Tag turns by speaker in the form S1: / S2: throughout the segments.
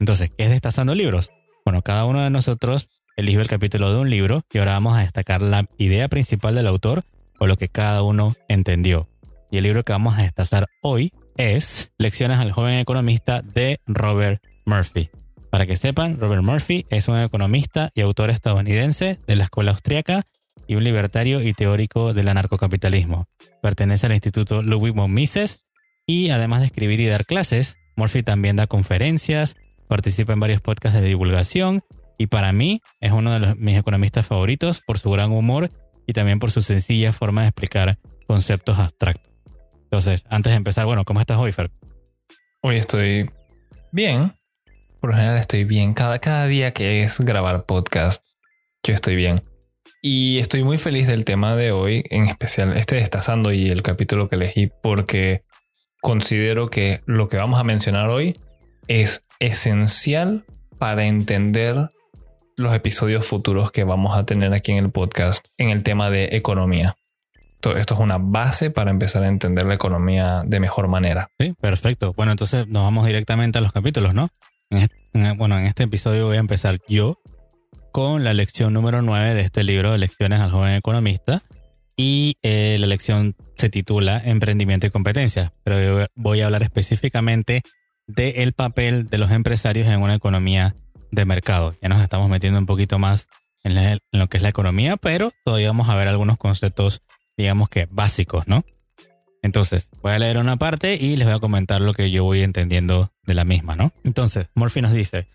S1: Entonces, ¿qué es Destazando Libros? Bueno, cada uno de nosotros eligió el capítulo de un libro y ahora vamos a destacar la idea principal del autor o lo que cada uno entendió. Y el libro que vamos a destazar hoy es Lecciones al joven economista de Robert Murphy. Para que sepan, Robert Murphy es un economista y autor estadounidense de la escuela austriaca y un libertario y teórico del anarcocapitalismo. Pertenece al Instituto Ludwig von Mises y además de escribir y dar clases, Murphy también da conferencias, participa en varios podcasts de divulgación y para mí es uno de los, mis economistas favoritos por su gran humor y también por su sencilla forma de explicar conceptos abstractos. Entonces, antes de empezar, bueno, ¿cómo estás hoy, Fer?
S2: Hoy estoy bien. Por lo general estoy bien. Cada, cada día que es grabar podcast, yo estoy bien. Y estoy muy feliz del tema de hoy, en especial este destazando y el capítulo que elegí, porque considero que lo que vamos a mencionar hoy es esencial para entender los episodios futuros que vamos a tener aquí en el podcast en el tema de economía. Esto es una base para empezar a entender la economía de mejor manera.
S1: Sí, perfecto. Bueno, entonces nos vamos directamente a los capítulos, ¿no? Este, bueno, en este episodio voy a empezar yo con la lección número 9 de este libro de Lecciones al joven economista. Y eh, la lección se titula Emprendimiento y competencia. Pero voy a hablar específicamente del papel de los empresarios en una economía de mercado. Ya nos estamos metiendo un poquito más en, lo que es la economía, pero todavía vamos a ver algunos conceptos, digamos que básicos, ¿no? Entonces, voy a leer una parte y les voy a comentar lo que yo voy entendiendo de la misma, ¿no? Entonces, Murphy nos dice,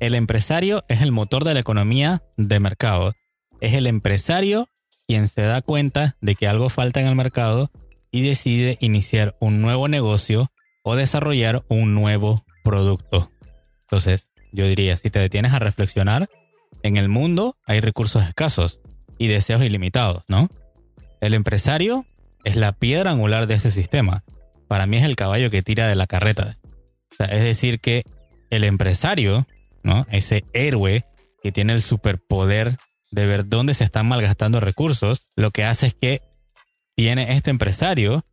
S1: el empresario es el motor de la economía de mercado. Es el empresario quien se da cuenta de que algo falta en el mercado y decide iniciar un nuevo negocio o desarrollar un nuevo producto. Entonces, yo diría, si te detienes a reflexionar, en el mundo hay recursos escasos y deseos ilimitados, ¿no? El empresario es la piedra angular de ese sistema. Para mí es el caballo que tira de la carreta. es decir, que el empresario, ¿no? Ese héroe que tiene el superpoder de ver dónde se están malgastando recursos, lo que hace es que viene este empresario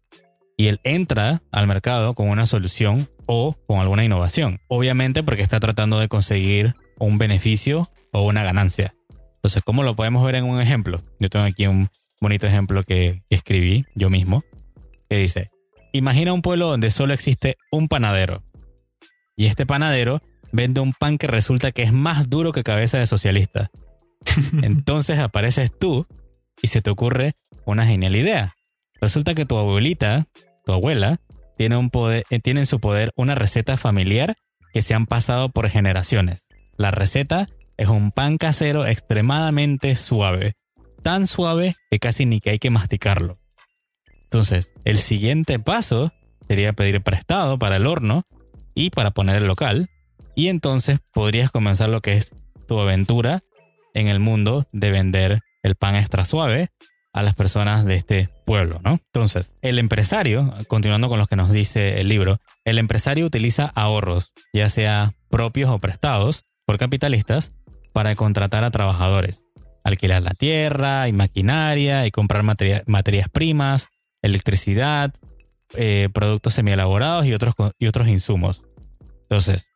S1: y él entra al mercado con una solución o con alguna innovación. Obviamente porque está tratando de conseguir un beneficio o una ganancia. Entonces, ¿cómo lo podemos ver en un ejemplo? Yo tengo aquí un bonito ejemplo que, escribí yo mismo, que dice, imagina un pueblo donde solo existe un panadero. Y este panadero vende un pan que resulta que es más duro que cabeza de socialista. Entonces apareces tú y se te ocurre una genial idea. Resulta que tu abuelita, tu abuela, tiene, un poder, eh, en su poder una receta familiar que se han pasado por generaciones. La receta es un pan casero extremadamente suave, tan suave que casi ni que hay que masticarlo. Entonces, el siguiente paso sería pedir prestado para el horno y para poner el local, y entonces podrías comenzar lo que es tu aventura en el mundo de vender el pan extra suave a las personas de este pueblo, ¿no? Entonces, el empresario, continuando con lo que nos dice el libro, el empresario utiliza ahorros, ya sea propios o prestados por capitalistas, para contratar a trabajadores, alquilar la tierra y maquinaria y comprar materias primas, electricidad, eh, productos semielaborados y otros, y otros insumos. Entonces,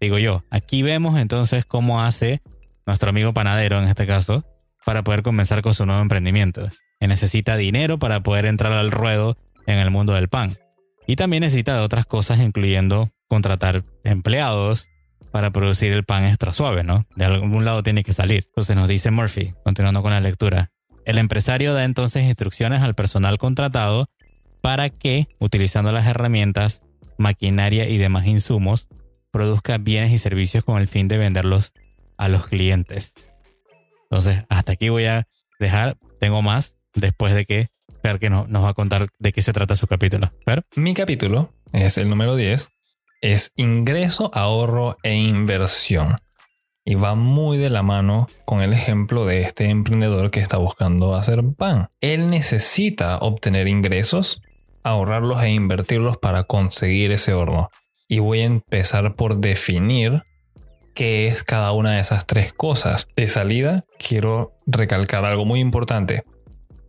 S1: digo yo, aquí vemos entonces cómo hace nuestro amigo panadero en este caso, para poder comenzar con su nuevo emprendimiento. Necesita dinero para poder entrar al ruedo en el mundo del pan. Y también necesita de otras cosas, incluyendo contratar empleados para producir el pan extra suave, ¿no? De algún lado tiene que salir. Entonces nos dice Murphy, continuando con la lectura. El empresario da entonces instrucciones al personal contratado para que, utilizando las herramientas, maquinaria y demás insumos, produzca bienes y servicios con el fin de venderlos a los clientes. Entonces, hasta aquí voy a dejar. Tengo más después de que Per que nos va a contar de qué se trata su capítulo. Per.
S2: Mi capítulo es el número 10. Es ingreso, ahorro e inversión. Y va muy de la mano con el ejemplo de este emprendedor que está buscando hacer pan. Él necesita obtener ingresos, ahorrarlos e invertirlos para conseguir ese horno. Y voy a empezar por definir qué es cada una de esas tres cosas. De salida, quiero recalcar algo muy importante.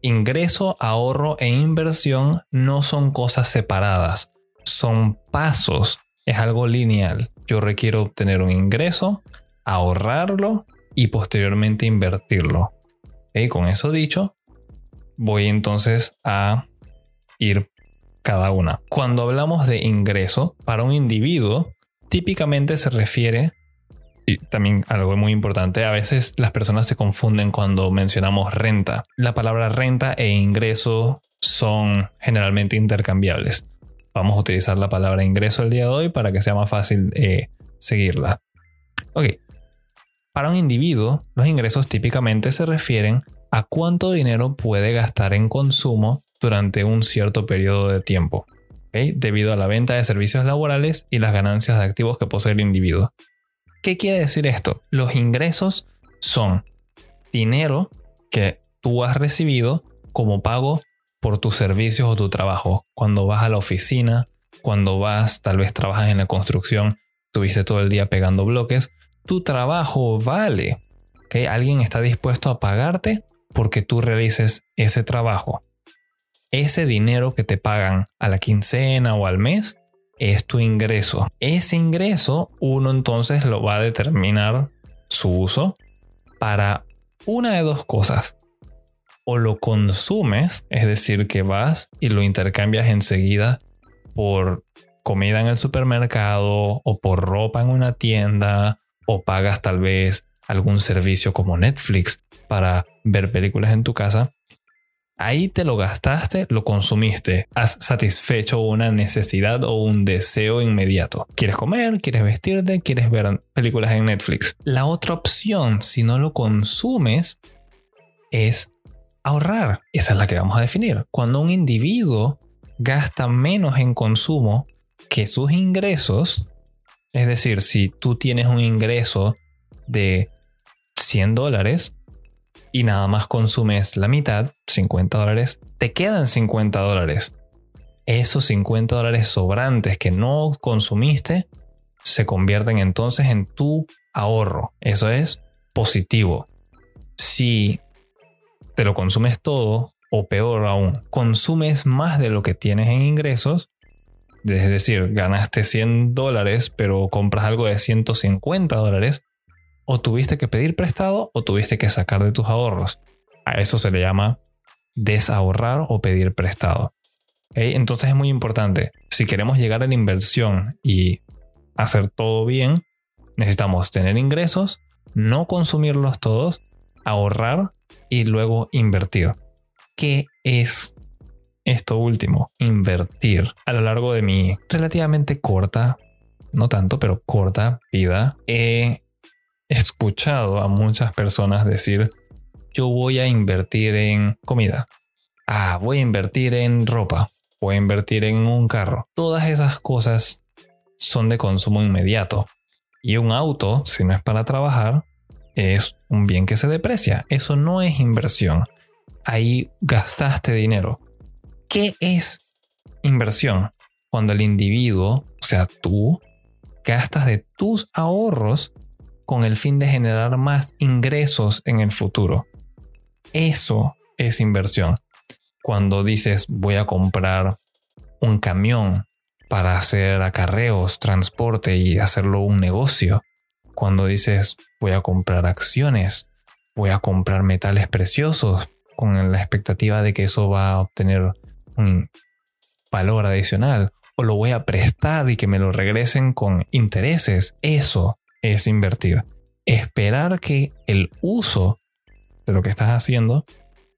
S2: Ingreso, ahorro e inversión no son cosas separadas, son pasos, es algo lineal. Yo requiero obtener un ingreso, ahorrarlo y posteriormente invertirlo. Y con eso dicho, voy entonces a ir cada una. Cuando hablamos de ingreso, para un individuo, típicamente se refiere, y también algo muy importante, a veces las personas se confunden cuando mencionamos renta. La palabra renta e ingreso son generalmente intercambiables. Vamos a utilizar la palabra ingreso el día de hoy para que sea más fácil eh, seguirla. Ok, para un individuo, los ingresos típicamente se refieren a cuánto dinero puede gastar en consumo durante un cierto periodo de tiempo, debido a la venta de servicios laborales y las ganancias de activos que posee el individuo. ¿Qué quiere decir esto? Los ingresos son dinero que tú has recibido como pago por tus servicios o tu trabajo. Cuando vas a la oficina, cuando vas, tal vez trabajas en la construcción, tuviste todo el día pegando bloques, tu trabajo vale. que Alguien está dispuesto a pagarte porque tú realices ese trabajo. Ese dinero que te pagan a la quincena o al mes es tu ingreso. Ese ingreso uno entonces lo va a determinar su uso para una de dos cosas. O lo consumes, es decir, que vas y lo intercambias enseguida por comida en el supermercado o por ropa en una tienda o pagas tal vez algún servicio como Netflix para ver películas en tu casa, ahí te lo gastaste, lo consumiste, has satisfecho una necesidad o un deseo inmediato. ¿Quieres comer? ¿Quieres vestirte? ¿Quieres ver películas en Netflix? La otra opción, si no lo consumes, es ahorrar. Esa es la que vamos a definir. Cuando un individuo gasta menos en consumo que sus ingresos, es decir, si tú tienes un ingreso de 100 dólares y nada más consumes la mitad, 50 dólares, te quedan 50 dólares. Esos 50 dólares sobrantes que no consumiste se convierten entonces en tu ahorro. Eso es positivo. Si te lo consumes todo, o peor aún, consumes más de lo que tienes en ingresos, es decir, ganaste 100 dólares, pero compras algo de 150 dólares, o tuviste que pedir prestado o tuviste que sacar de tus ahorros. A eso se le llama desahorrar o pedir prestado. Entonces es muy importante. Si queremos llegar a la inversión y hacer todo bien, necesitamos tener ingresos, no consumirlos todos, ahorrar y luego invertir. ¿Qué es esto último, invertir. A lo largo de mi relativamente corta, no tanto, pero corta vida, he escuchado a muchas personas decir, yo voy a invertir en comida. Ah, voy a invertir en ropa. Voy a invertir en un carro. Todas esas cosas son de consumo inmediato. Y un auto, si no es para trabajar, es un bien que se deprecia. Eso no es inversión. Ahí gastaste dinero. ¿Qué es inversión? Cuando el individuo, o sea, tú, gastas de tus ahorros con el fin de generar más ingresos en el futuro. Eso es inversión. Cuando dices voy a comprar un camión para hacer acarreos, transporte y hacerlo un negocio. Cuando dices voy a comprar acciones, voy a comprar metales preciosos con la expectativa de que eso va a obtener un valor adicional o lo voy a prestar y que me lo regresen con intereses. Eso es invertir. Esperar que el uso de lo que estás haciendo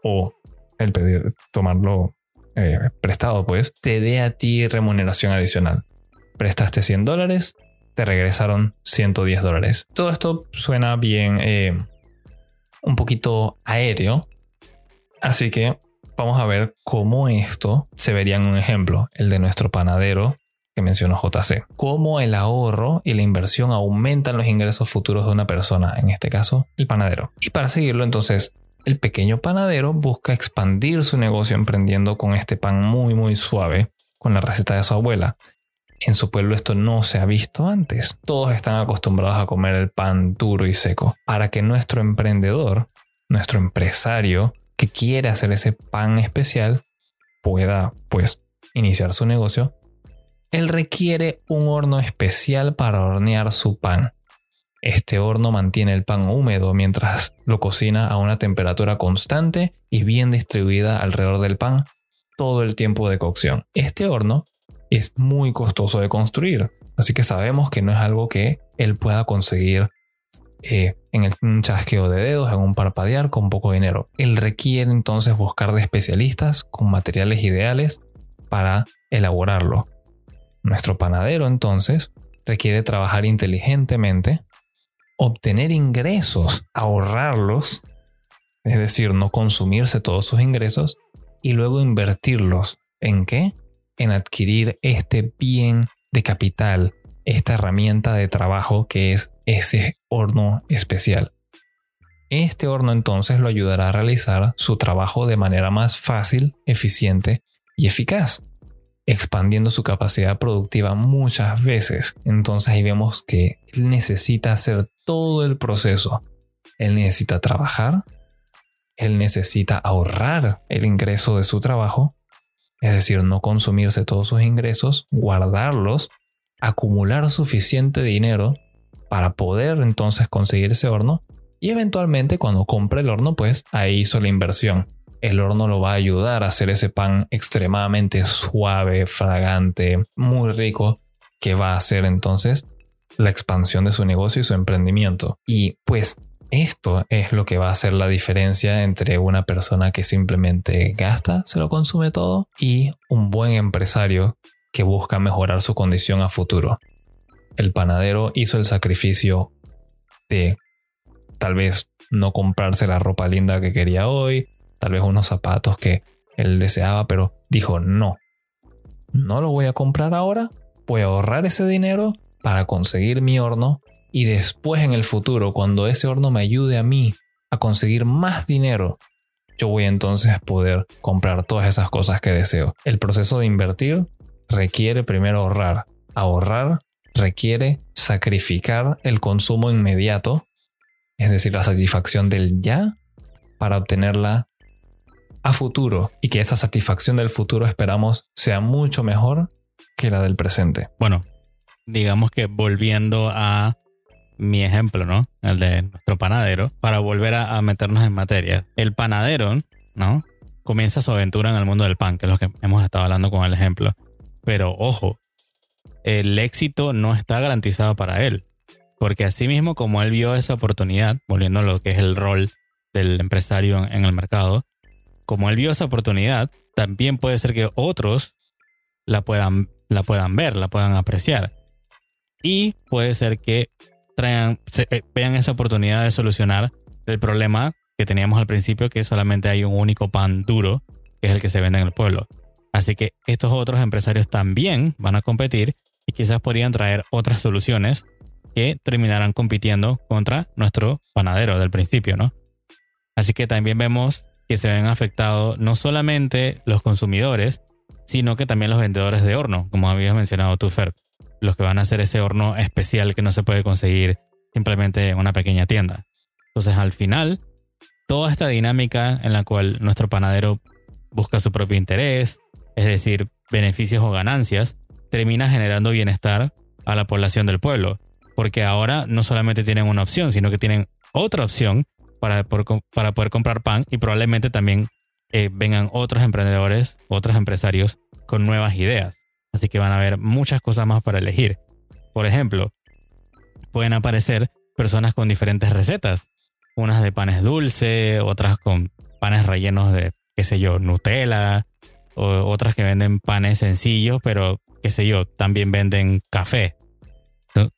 S2: o el pedir tomarlo eh, prestado, pues, te dé a ti remuneración adicional. Prestaste 100 dólares, te regresaron 110 dólares. Todo esto suena bien, eh, un poquito aéreo. Así que vamos a ver cómo esto se vería en un ejemplo, el de nuestro panadero que mencionó JC. Cómo el ahorro y la inversión aumentan los ingresos futuros de una persona, en este caso el panadero. Y para seguirlo entonces, el pequeño panadero busca expandir su negocio emprendiendo con este pan muy muy suave, con la receta de su abuela. En su pueblo esto no se ha visto antes. Todos están acostumbrados a comer el pan duro y seco. Para que nuestro emprendedor, nuestro empresario que quiere hacer ese pan especial, pueda pues iniciar su negocio, él requiere un horno especial para hornear su pan. Este horno mantiene el pan húmedo mientras lo cocina a una temperatura constante y bien distribuida alrededor del pan todo el tiempo de cocción. Este horno es muy costoso de construir, así que sabemos que no es algo que él pueda conseguir eh, en un chasqueo de dedos, en un parpadear con poco dinero. Él requiere entonces buscar de especialistas con materiales ideales para elaborarlo. Nuestro panadero entonces requiere trabajar inteligentemente, obtener ingresos, ahorrarlos, es decir, no consumirse todos sus ingresos y luego invertirlos. ¿En qué? En adquirir este bien de capital, esta herramienta de trabajo que es ese horno especial. Este horno entonces lo ayudará a realizar su trabajo de manera más fácil, eficiente y eficaz expandiendo su capacidad productiva muchas veces. Entonces ahí vemos que él necesita hacer todo el proceso. Él necesita trabajar, él necesita ahorrar el ingreso de su trabajo, es decir, no consumirse todos sus ingresos, guardarlos, acumular suficiente dinero para poder entonces conseguir ese horno y eventualmente cuando compre el horno pues ahí hizo la inversión el horno lo va a ayudar a hacer ese pan extremadamente suave, fragante, muy rico, que va a hacer entonces la expansión de su negocio y su emprendimiento. Y pues esto es lo que va a hacer la diferencia entre una persona que simplemente gasta, se lo consume todo, y un buen empresario que busca mejorar su condición a futuro. El panadero hizo el sacrificio de tal vez no comprarse la ropa linda que quería hoy, tal vez unos zapatos que él deseaba, pero dijo no, no lo voy a comprar ahora, voy a ahorrar ese dinero para conseguir mi horno y después en el futuro, cuando ese horno me ayude a mí a conseguir más dinero, yo voy entonces a poder comprar todas esas cosas que deseo. El proceso de invertir requiere primero ahorrar. Ahorrar requiere sacrificar el consumo inmediato, es decir, la satisfacción del ya, para obtenerla a futuro y que esa satisfacción del futuro esperamos sea mucho mejor que la del presente.
S1: Bueno, digamos que volviendo a mi ejemplo, ¿no? El de nuestro panadero, para volver a, meternos en materia. El panadero, ¿no? Comienza su aventura en el mundo del pan, que es lo que hemos estado hablando con el ejemplo. Pero ojo, el éxito no está garantizado para él. Porque así mismo como él vio esa oportunidad, volviendo a lo que es el rol del empresario en el mercado, como él vio esa oportunidad, también puede ser que otros la puedan, la puedan ver, la puedan apreciar. Y puede ser que traigan, eh, vean esa oportunidad de solucionar el problema que teníamos al principio, que solamente hay un único pan duro, que es el que se vende en el pueblo. Así que estos otros empresarios también van a competir y quizás podrían traer otras soluciones que terminarán compitiendo contra nuestro panadero del principio, ¿no? Así que también vemos que se ven afectados no solamente los consumidores, sino que también los vendedores de horno, como habías mencionado tú, Fer, los que van a hacer ese horno especial que no se puede conseguir simplemente en una pequeña tienda. Entonces, al final, toda esta dinámica en la cual nuestro panadero busca su propio interés, es decir, beneficios o ganancias, termina generando bienestar a la población del pueblo, porque ahora no solamente tienen una opción, sino que tienen otra opción para, poder comprar pan y probablemente también eh, vengan otros emprendedores, otros empresarios con nuevas ideas. Así que van a haber muchas cosas más para elegir. Por ejemplo, pueden aparecer personas con diferentes recetas. Unas de panes dulces, otras con panes rellenos de, qué sé yo, Nutella, o otras que venden panes sencillos, pero qué sé yo, también venden café.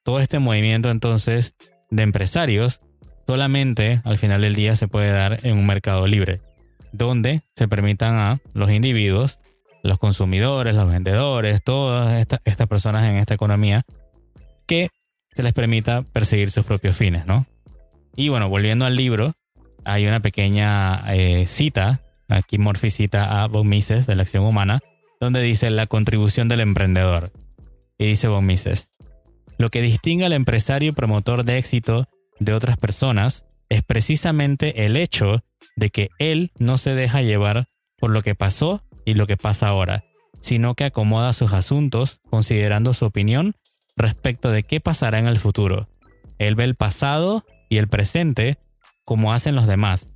S1: Todo este movimiento entonces de empresarios solamente al final del día se puede dar en un mercado libre, donde se permitan a los individuos los consumidores, los vendedores, todas estas, personas en esta economía, que se les permita perseguir sus propios fines, ¿no? Y bueno, volviendo al libro, hay una pequeña eh, cita, aquí Morphy cita a von Mises de la acción humana, donde dice la contribución del emprendedor. Y dice von Mises, lo que distingue al empresario promotor de éxito de otras personas es precisamente el hecho de que él no se deja llevar por lo que pasó y lo que pasa ahora, sino que acomoda sus asuntos considerando su opinión respecto de qué pasará en el futuro. Él ve el pasado y el presente como hacen los demás,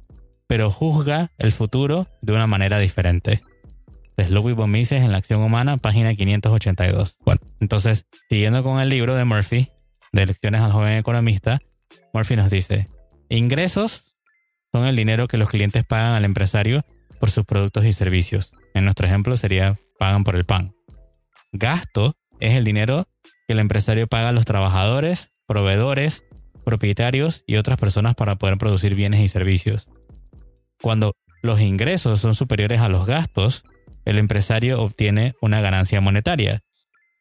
S1: pero juzga el futuro de una manera diferente. Es Ludwig von Mises en la acción humana, página 582. Bueno, entonces, siguiendo con el libro de Murphy, de Lecciones al joven economista, Murphy nos dice, ingresos son el dinero que los clientes pagan al empresario por sus productos y servicios. En nuestro ejemplo sería pagan por el pan. Gasto es el dinero que el empresario paga a los trabajadores, proveedores, propietarios y otras personas para poder producir bienes y servicios. Cuando los ingresos son superiores a los gastos, el empresario obtiene una ganancia monetaria.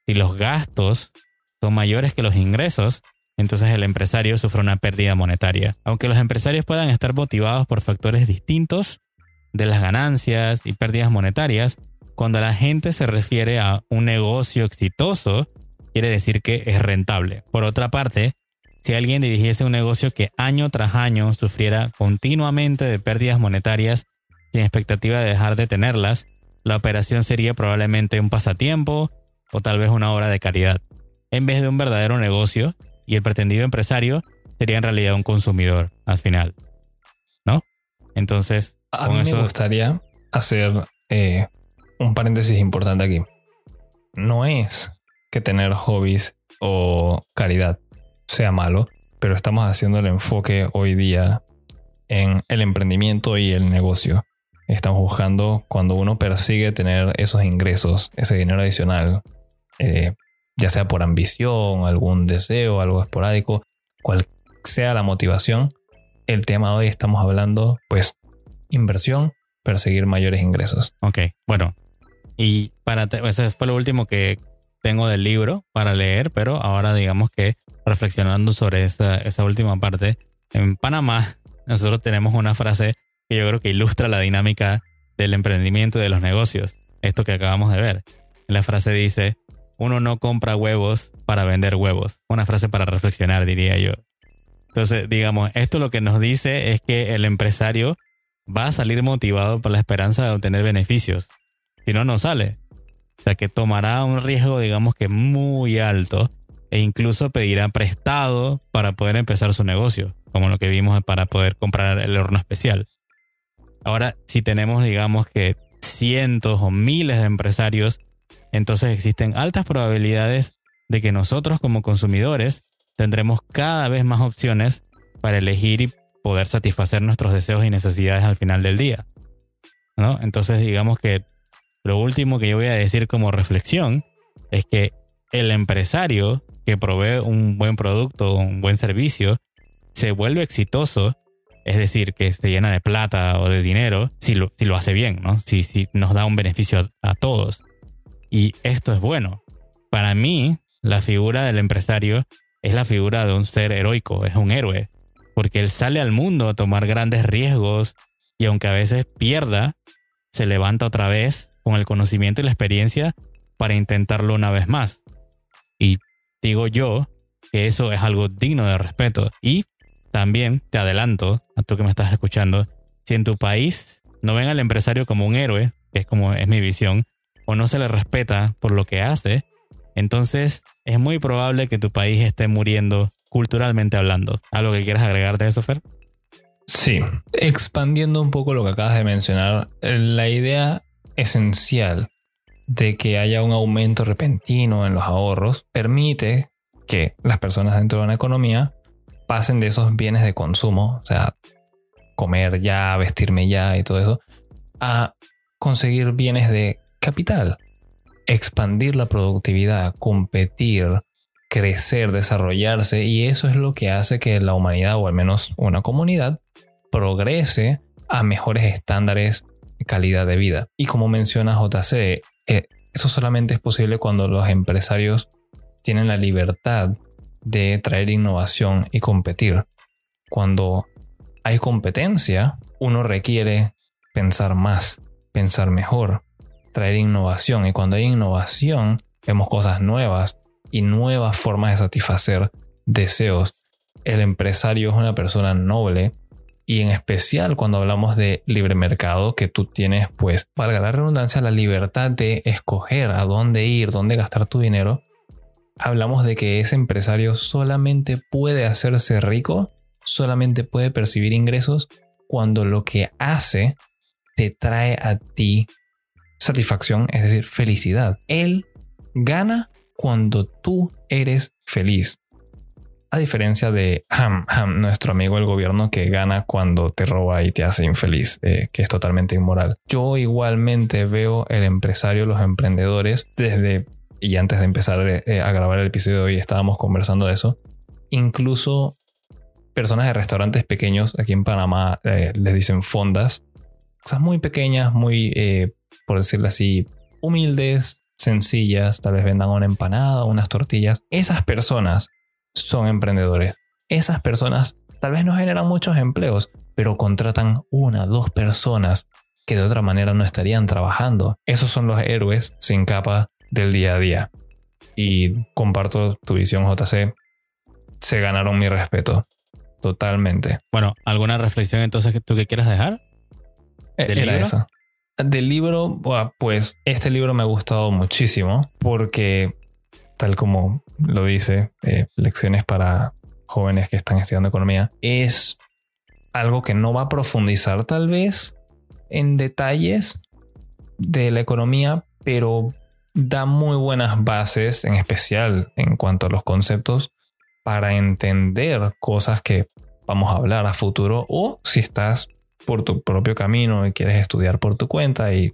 S1: Si los gastos son mayores que los ingresos, entonces el empresario sufre una pérdida monetaria. Aunque los empresarios puedan estar motivados por factores distintos de las ganancias y pérdidas monetarias, cuando la gente se refiere a un negocio exitoso, quiere decir que es rentable. Por otra parte, si alguien dirigiese un negocio que año tras año sufriera continuamente de pérdidas monetarias sin expectativa de dejar de tenerlas, la operación sería probablemente un pasatiempo o tal vez una obra de caridad, en vez de un verdadero negocio, y el pretendido empresario sería en realidad un consumidor al final. ¿No? Entonces,
S2: a mí me gustaría hacer eh, un paréntesis importante aquí. No es que tener hobbies o caridad sea malo, pero estamos haciendo el enfoque hoy día en el emprendimiento y el negocio. Estamos buscando cuando uno persigue tener esos ingresos, ese dinero adicional, eh, ya sea por ambición, algún deseo, algo esporádico, cual sea la motivación. El tema de hoy estamos hablando, pues, inversión, perseguir mayores ingresos.
S1: Ok, bueno. Y para ese fue lo último que tengo del libro para leer, pero ahora digamos que reflexionando sobre esa, esa última parte, en Panamá nosotros tenemos una frase que yo creo que ilustra la dinámica del emprendimiento y de los negocios. Esto que acabamos de ver. La frase dice, uno no compra huevos para vender huevos. Una frase para reflexionar, diría yo. Entonces, digamos, esto lo que nos dice es que el empresario va a salir motivado por la esperanza de obtener beneficios. Si no, no sale. O sea, que tomará un riesgo, digamos que muy alto e incluso pedirá prestado para poder empezar su negocio, como lo que vimos para poder comprar el horno especial. Ahora, si tenemos, digamos que cientos o miles de empresarios, entonces existen altas probabilidades de que nosotros como consumidores tendremos cada vez más opciones para elegir y poder satisfacer nuestros deseos y necesidades al final del día. ¿no? Entonces, digamos que lo último que yo voy a decir como reflexión es que el empresario que provee un buen producto, un buen servicio, se vuelve exitoso es decir, que se llena de plata o de dinero, si lo, si lo hace bien, ¿no? Si, si nos da un beneficio a, todos. Y esto es bueno. Para mí, la figura del empresario es la figura de un ser heroico, es un héroe, porque él sale al mundo a tomar grandes riesgos y aunque a veces pierda, se levanta otra vez con el conocimiento y la experiencia para intentarlo una vez más. Y digo yo que eso es algo digno de respeto. Y también te adelanto, a tú que me estás escuchando, si en tu país no ven al empresario como un héroe, que es como es mi visión, o no se le respeta por lo que hace, entonces es muy probable que tu país esté muriendo culturalmente hablando. ¿Algo que quieras agregar de eso, Fer?
S2: Sí, expandiendo un poco lo que acabas de mencionar, la idea esencial de que haya un aumento repentino en los ahorros permite que las personas dentro de una economía pasen de esos bienes de consumo, o sea, comer ya, vestirme ya y todo eso, a conseguir bienes de capital, expandir la productividad, competir, crecer, desarrollarse, y eso es lo que hace que la humanidad, o al menos una comunidad, progrese a mejores estándares de calidad de vida. Y como menciona JC, eh, eso solamente es posible cuando los empresarios tienen la libertad de traer innovación y competir. Cuando hay competencia, uno requiere pensar más, pensar mejor, traer innovación. Y cuando hay innovación, vemos cosas nuevas y nuevas formas de satisfacer deseos. El empresario es una persona noble y en especial cuando hablamos de libre mercado, que tú tienes, pues, valga la redundancia, la libertad de escoger a dónde ir, dónde gastar tu dinero, hablamos de que ese empresario solamente puede hacerse rico, solamente puede percibir ingresos cuando lo que hace te trae a ti satisfacción, es decir, felicidad. Él gana cuando tú eres feliz. A diferencia de Ham, nuestro amigo el gobierno que gana cuando te roba y te hace infeliz, eh, que es totalmente inmoral. Yo igualmente veo el empresario, los emprendedores, desde, y antes de empezar eh, a grabar el episodio de hoy estábamos conversando de eso, incluso personas de restaurantes pequeños, aquí en Panamá eh, les dicen fondas, cosas muy pequeñas, muy, por decirlo así, humildes, sencillas, tal vez vendan una empanada, unas tortillas. Esas personas son emprendedores. Esas personas tal vez no generan muchos empleos, pero contratan una, dos personas que de otra manera no estarían trabajando. Esos son los héroes sin capa del día a día. Y comparto tu visión, JC. Se ganaron mi respeto. Totalmente.
S1: Bueno, ¿alguna reflexión entonces que tú que quieras dejar?
S2: E-, ¿Del Era esa. Del libro, pues este libro me ha gustado muchísimo porque tal como lo dice, eh, lecciones para jóvenes que están estudiando economía, es algo que no va a profundizar tal vez en detalles de la economía, pero da muy buenas bases, en especial en cuanto a los conceptos, para entender cosas que vamos a hablar a futuro o si estás por tu propio camino y quieres estudiar por tu cuenta y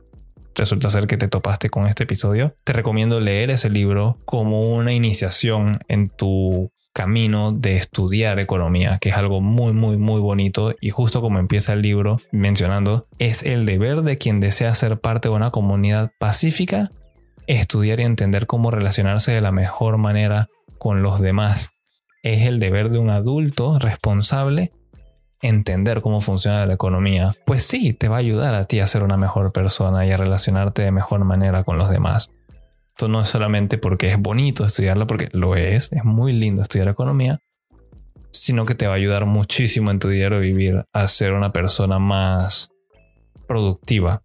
S2: resulta ser que te topaste con este episodio, te recomiendo leer ese libro como una iniciación en tu camino de estudiar economía, que es algo muy, muy, muy bonito y justo como empieza el libro mencionando, es el deber de quien desea ser parte de una comunidad pacífica, estudiar y entender cómo relacionarse de la mejor manera con los demás. Es el deber de un adulto responsable entender cómo funciona la economía, pues sí, te va a ayudar a ti a ser una mejor persona y a relacionarte de mejor manera con los demás. Esto no es solamente porque es bonito estudiarlo, porque lo es, es muy lindo estudiar economía, sino que te va a ayudar muchísimo en tu diario vivir a ser una persona más productiva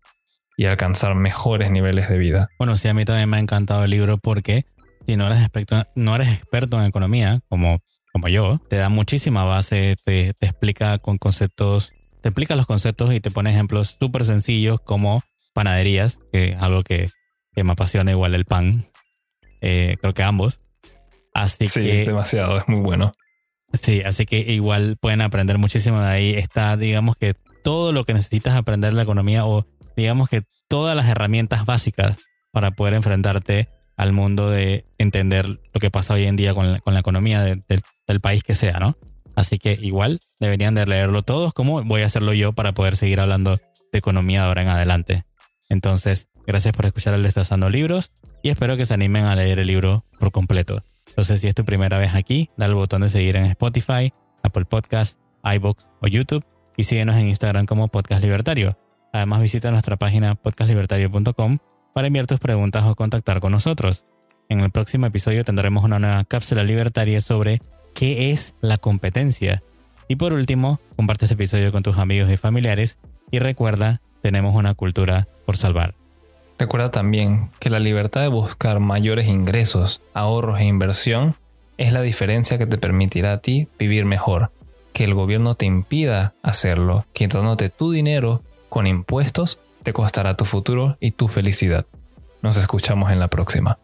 S2: y alcanzar mejores niveles de vida.
S1: Bueno, sí, a mí también me ha encantado el libro porque si no eres no eres experto en economía, como como yo, te da muchísima base, te, explica con conceptos, te explica los conceptos y te pone ejemplos súper sencillos como panaderías, que es algo que, me apasiona igual el pan. Eh, creo que ambos. Así
S2: sí,
S1: que.
S2: demasiado, es muy bueno.
S1: Sí, así que igual pueden aprender muchísimo de ahí. Está, digamos que todo lo que necesitas aprender de la economía o digamos que todas las herramientas básicas para poder enfrentarte al mundo de entender lo que pasa hoy en día con la, economía del país que sea, ¿no? Así que igual deberían de leerlo todos, como voy a hacerlo yo para poder seguir hablando de economía ahora en adelante. Entonces, gracias por escuchar el Destazando Libros y espero que se animen a leer el libro por completo. Entonces, si es tu primera vez aquí, dale al botón de seguir en Spotify, Apple Podcasts, iBox o YouTube y síguenos en Instagram como Podcast Libertario. Además, visita nuestra página podcastlibertario.com para enviar tus preguntas o contactar con nosotros. En el próximo episodio tendremos una nueva cápsula libertaria sobre qué es la competencia. Y por último, comparte este episodio con tus amigos y familiares y recuerda, tenemos una cultura por salvar.
S2: Recuerda también que la libertad de buscar mayores ingresos, ahorros e inversión es la diferencia que te permitirá a ti vivir mejor. Que el gobierno te impida hacerlo, quitándote tu dinero con impuestos te costará tu futuro y tu felicidad. Nos escuchamos en la próxima.